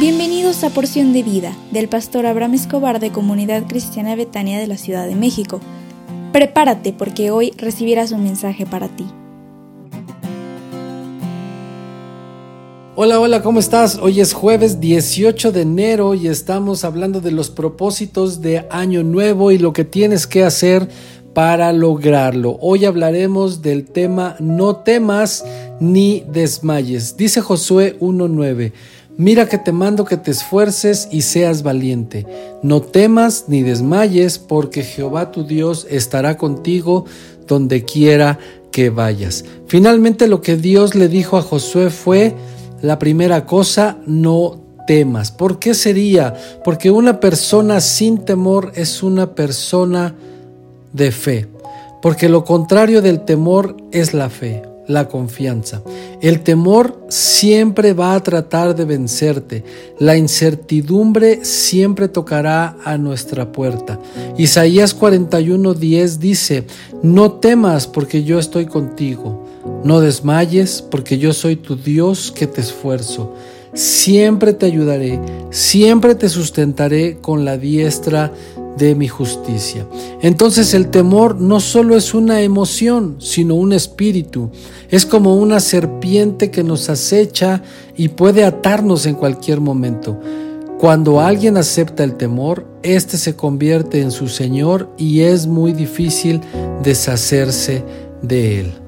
Bienvenidos a Porción de Vida del pastor Abraham Escobar de Comunidad Cristiana Betania de la Ciudad de México. Prepárate porque hoy recibirás un mensaje para ti. Hola, hola, ¿cómo estás? Hoy es jueves 18 de enero y estamos hablando de los propósitos de Año Nuevo y lo que tienes que hacer para lograrlo. Hoy hablaremos del tema no temas ni desmayes. Dice Josué 1.9. Mira que te mando que te esfuerces y seas valiente. No temas ni desmayes, porque Jehová tu Dios estará contigo donde quiera que vayas. Finalmente lo que Dios le dijo a Josué fue, la primera cosa, no temas. ¿Por qué sería? Porque una persona sin temor es una persona de fe. Porque lo contrario del temor es la fe la confianza. El temor siempre va a tratar de vencerte. La incertidumbre siempre tocará a nuestra puerta. Isaías 41:10 dice, no temas porque yo estoy contigo. No desmayes porque yo soy tu Dios que te esfuerzo. Siempre te ayudaré, siempre te sustentaré con la diestra de mi justicia. Entonces el temor no solo es una emoción, sino un espíritu. Es como una serpiente que nos acecha y puede atarnos en cualquier momento. Cuando alguien acepta el temor, éste se convierte en su Señor y es muy difícil deshacerse de él.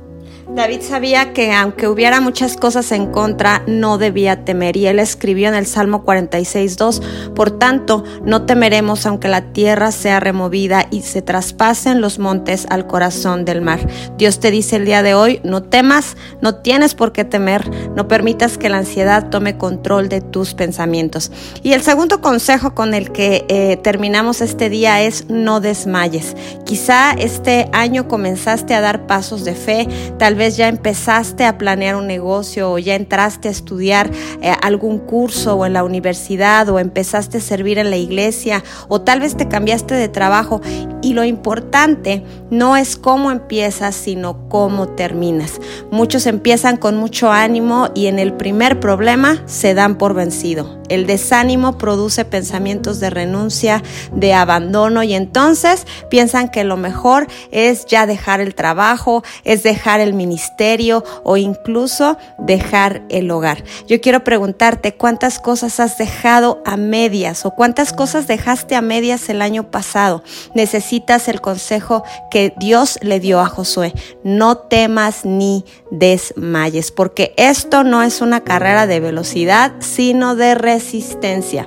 David sabía que aunque hubiera muchas cosas en contra, no debía temer. Y él escribió en el Salmo 46.2, por tanto, no temeremos aunque la tierra sea removida y se traspasen los montes al corazón del mar. Dios te dice el día de hoy, no temas, no tienes por qué temer, no permitas que la ansiedad tome control de tus pensamientos. Y el segundo consejo con el que eh, terminamos este día es no desmayes. Quizá este año comenzaste a dar pasos de fe, tal vez ya empezaste a planear un negocio o ya entraste a estudiar eh, algún curso o en la universidad o empezaste a servir en la iglesia o tal vez te cambiaste de trabajo y lo importante no es cómo empiezas, sino cómo terminas. Muchos empiezan con mucho ánimo y en el primer problema se dan por vencido. El desánimo produce pensamientos de renuncia, de abandono y entonces piensan que lo mejor es ya dejar el trabajo, es dejar el ministerio o incluso dejar el hogar. Yo quiero preguntarte cuántas cosas has dejado a medias o cuántas cosas dejaste a medias el año pasado. Necesitas el consejo que Dios le dio a Josué. No temas ni desmayes, porque esto no es una carrera de velocidad, sino de resistencia.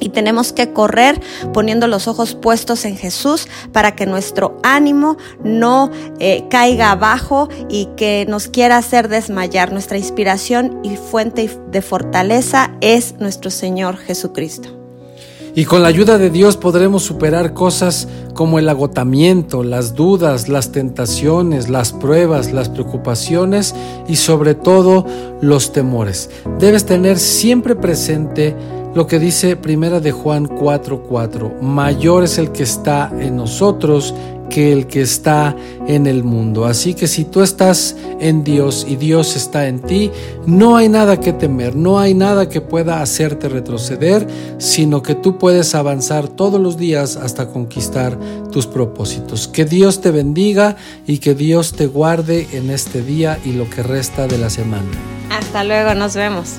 Y tenemos que correr poniendo los ojos puestos en Jesús para que nuestro ánimo no eh, caiga abajo y que nos quiera hacer desmayar. Nuestra inspiración y fuente de fortaleza es nuestro Señor Jesucristo. Y con la ayuda de Dios podremos superar cosas como el agotamiento, las dudas, las tentaciones, las pruebas, las preocupaciones y sobre todo los temores. Debes tener siempre presente lo que dice Primera de Juan 4:4, mayor es el que está en nosotros que el que está en el mundo. Así que si tú estás en Dios y Dios está en ti, no hay nada que temer, no hay nada que pueda hacerte retroceder, sino que tú puedes avanzar todos los días hasta conquistar tus propósitos. Que Dios te bendiga y que Dios te guarde en este día y lo que resta de la semana. Hasta luego, nos vemos.